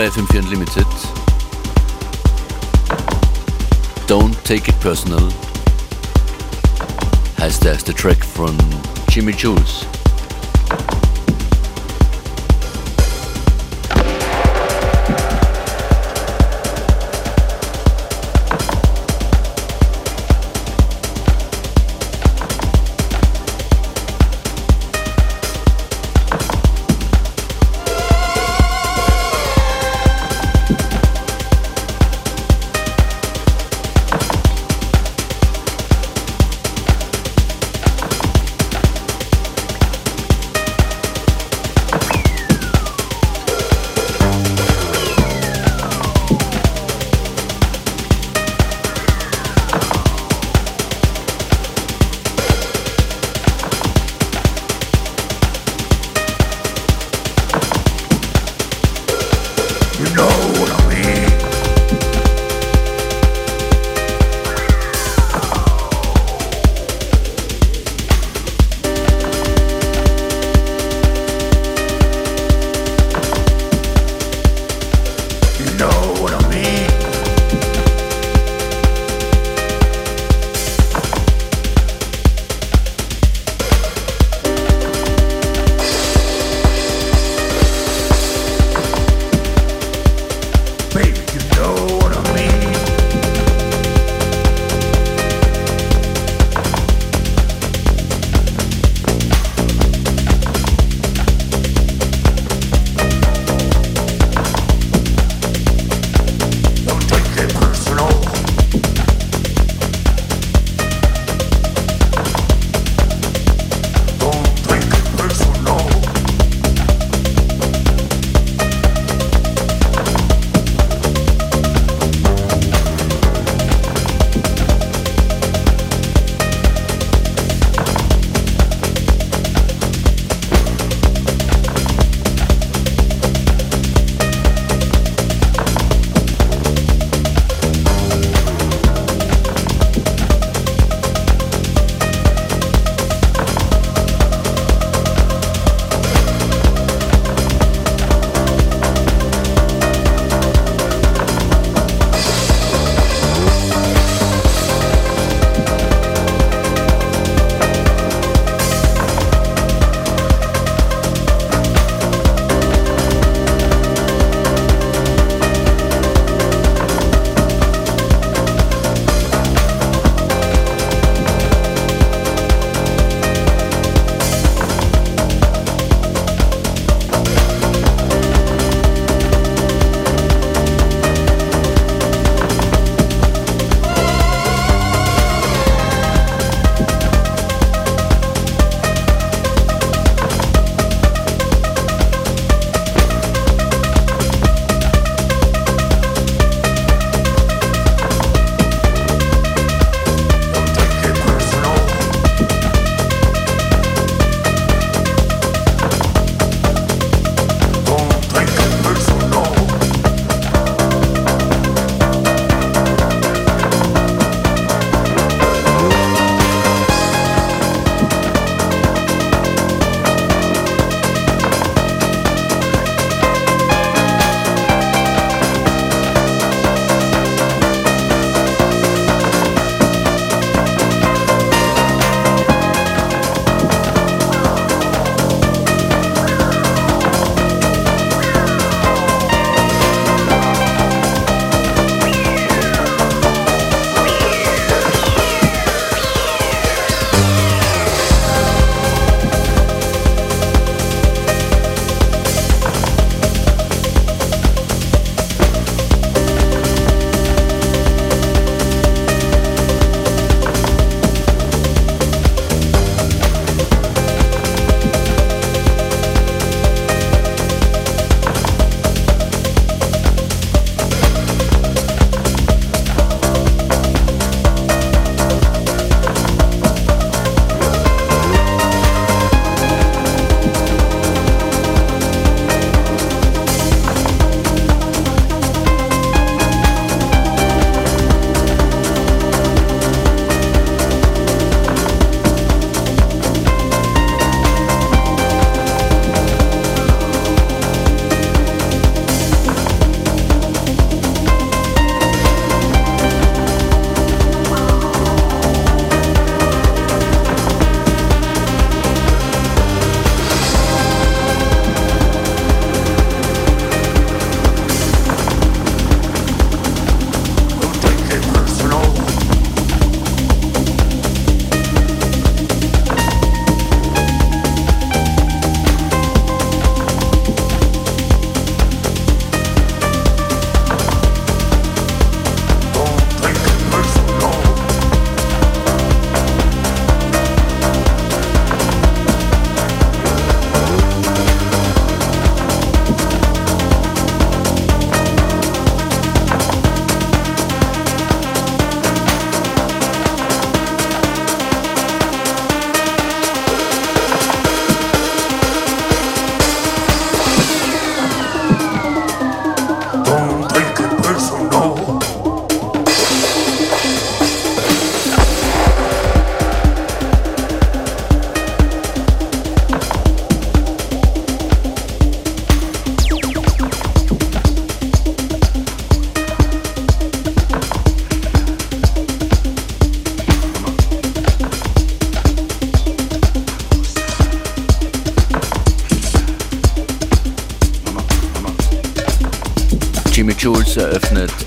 bei FM4 Unlimited. Don't Take It Personal heißt der erste Track von Jimmy Jules.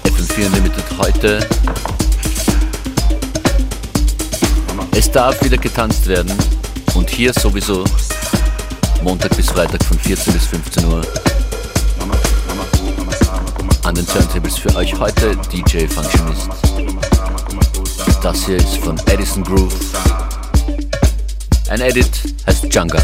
FM4 Unlimited heute. Es darf wieder getanzt werden und hier sowieso Montag bis Freitag von 14 bis 15 Uhr an den Turntables für euch heute DJ Functionist. Das hier ist von Edison Groove. Ein Edit heißt Jungle.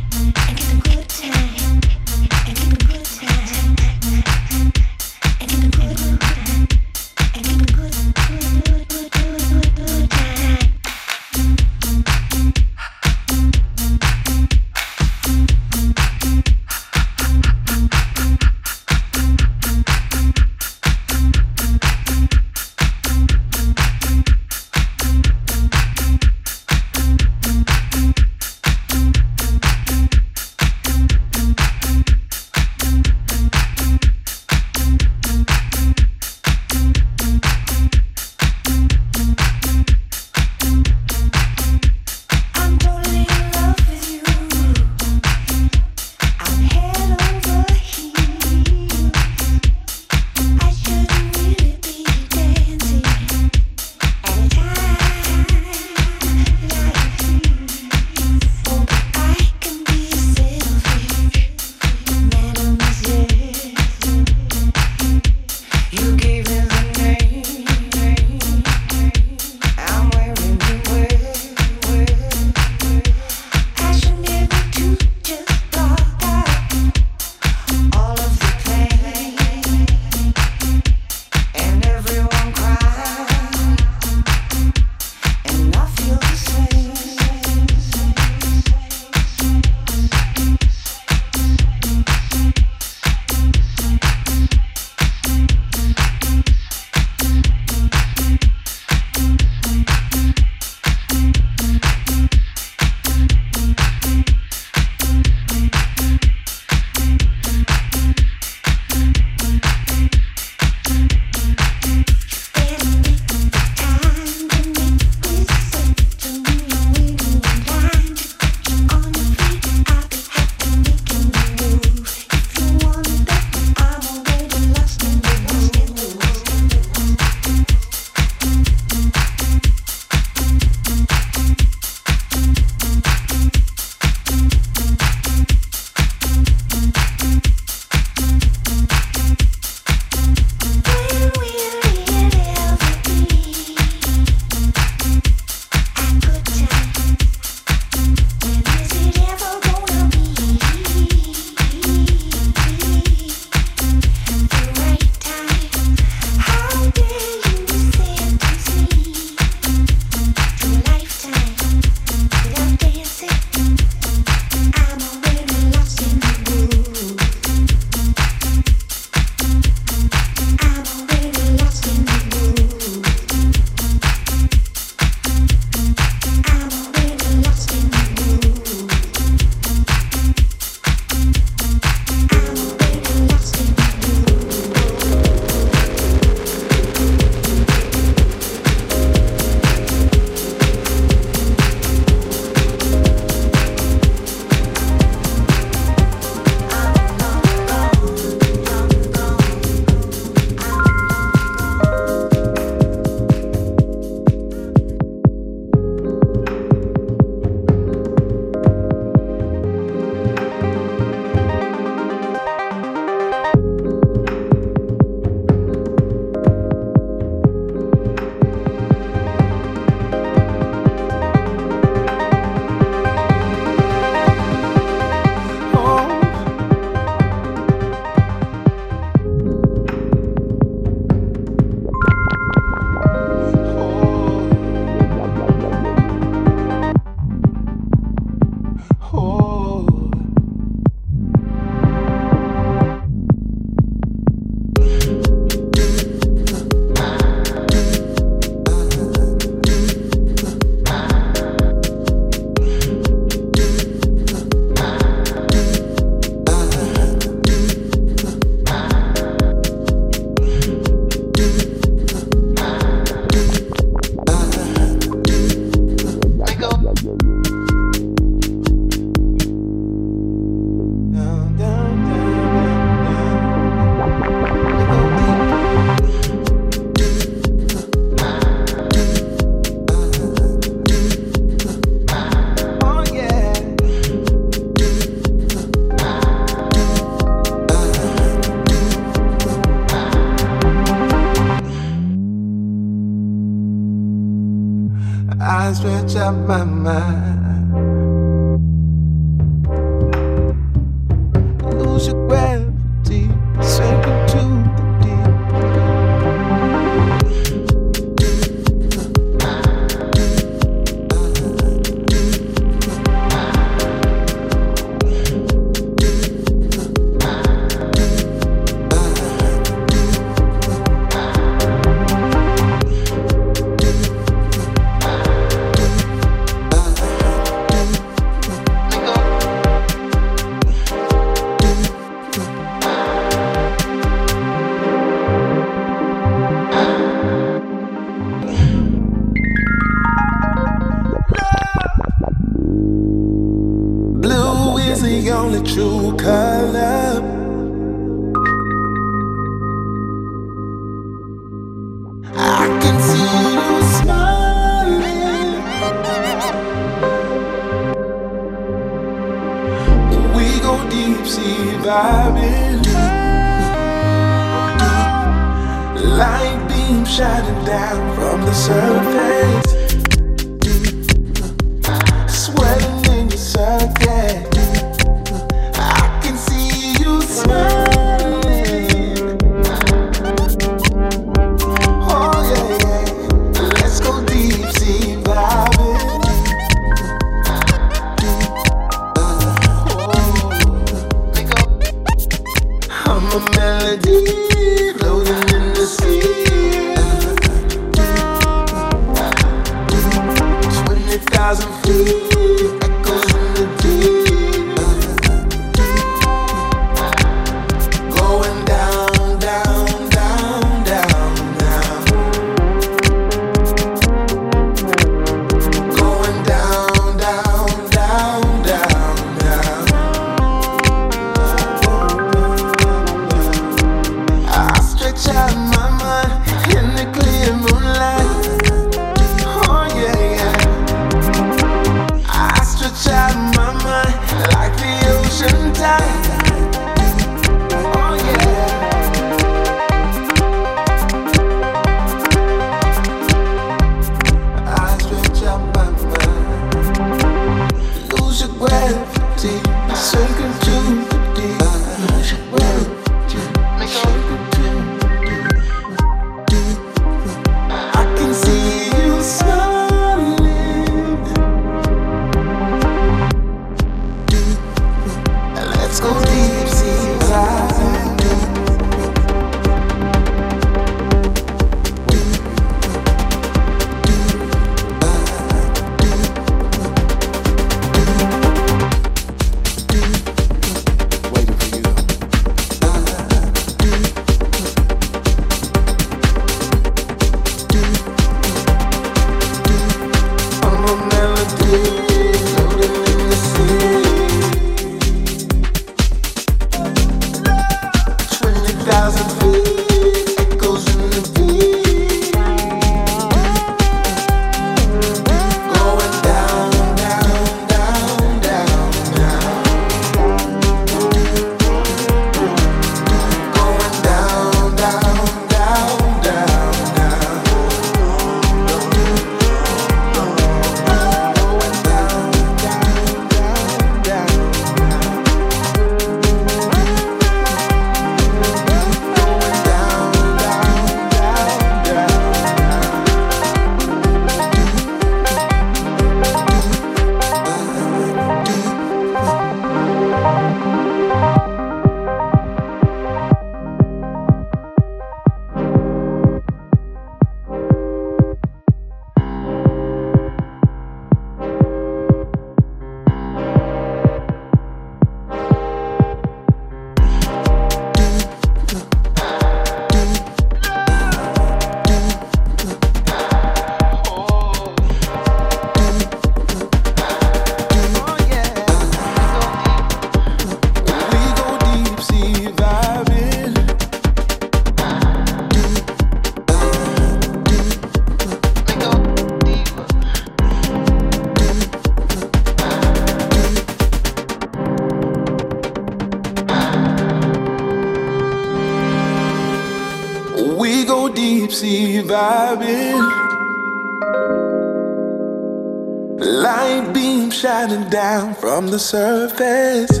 The surface.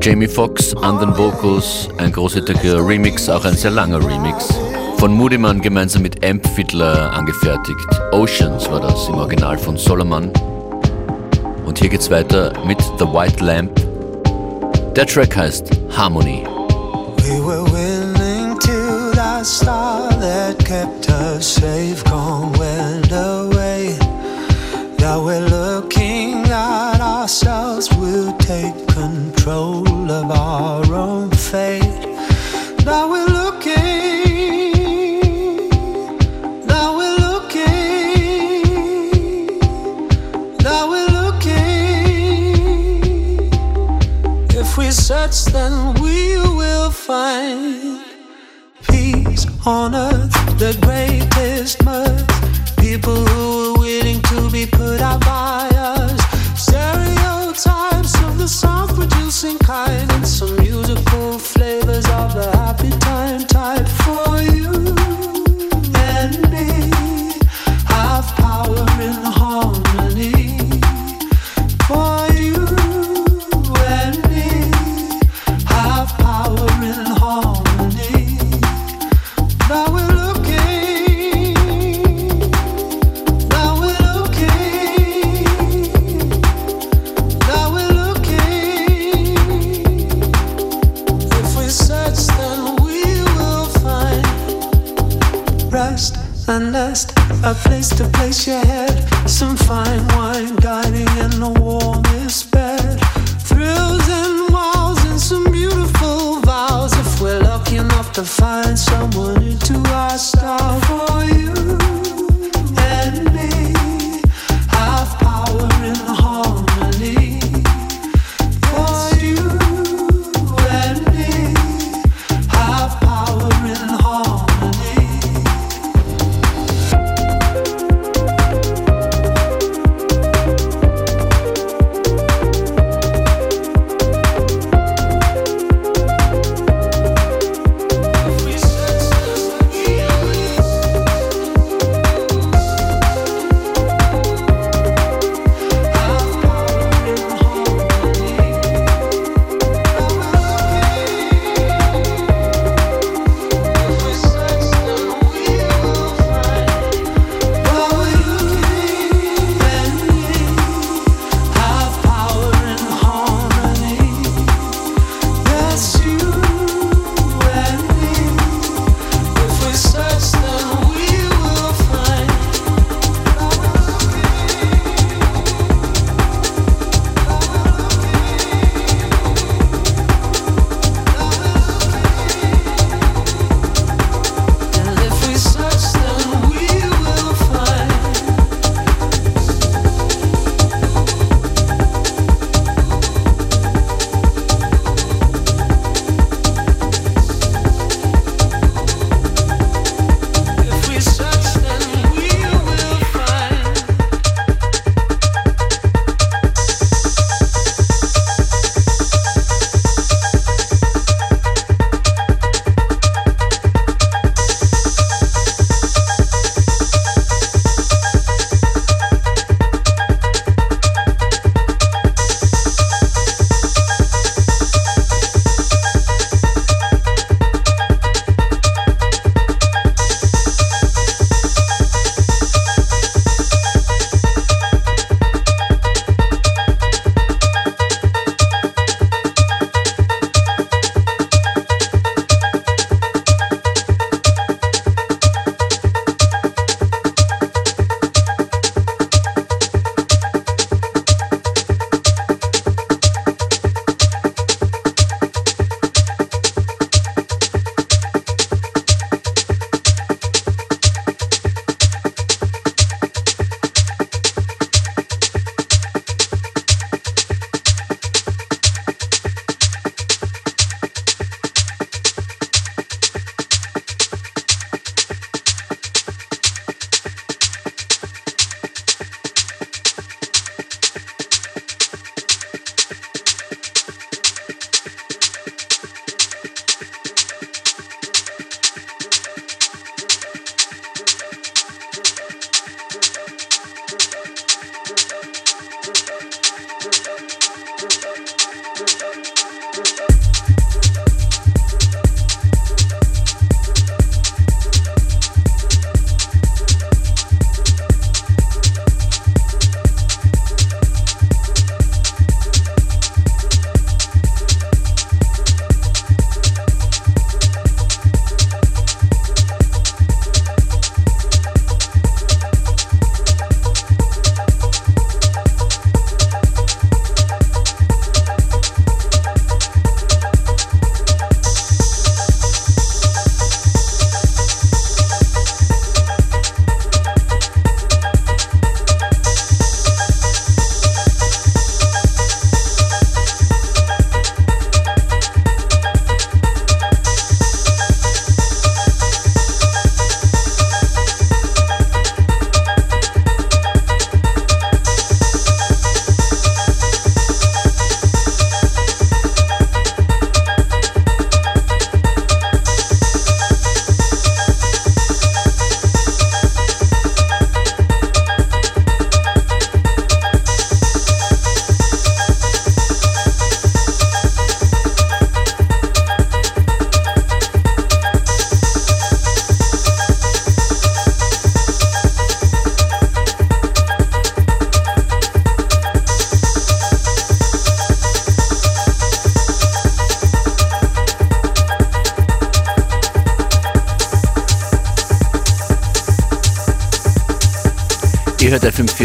Jamie Foxx an Vocals, ein großartiger Remix, auch ein sehr langer Remix. Von Moodyman gemeinsam mit Amp Fiddler angefertigt. Oceans war das im Original von Solomon. Und hier geht's weiter mit The White Lamp. Der Track heißt Harmony. We were willing till that star that kept us safe gone went away. Now we're looking at ourselves, we'll take control of our own find peace on earth, the greatest mirth. People who are willing to be put out by to find someone into our style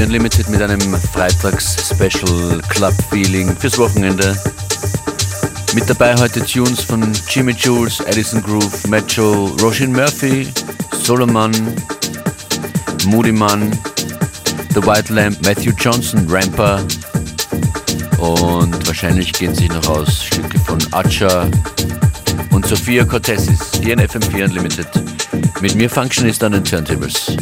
FM4 Unlimited mit einem Freitags-Special Club-Feeling fürs Wochenende. Mit dabei heute Tunes von Jimmy Jules, Edison Groove, Metro, Roshin Murphy, Solomon, Moody Man, The White Lamp, Matthew Johnson, Ramper und wahrscheinlich gehen sich noch aus Stücke von Acha und Sophia Cortesis hier in FM4 Unlimited. Mit mir Functionist an den Turntables.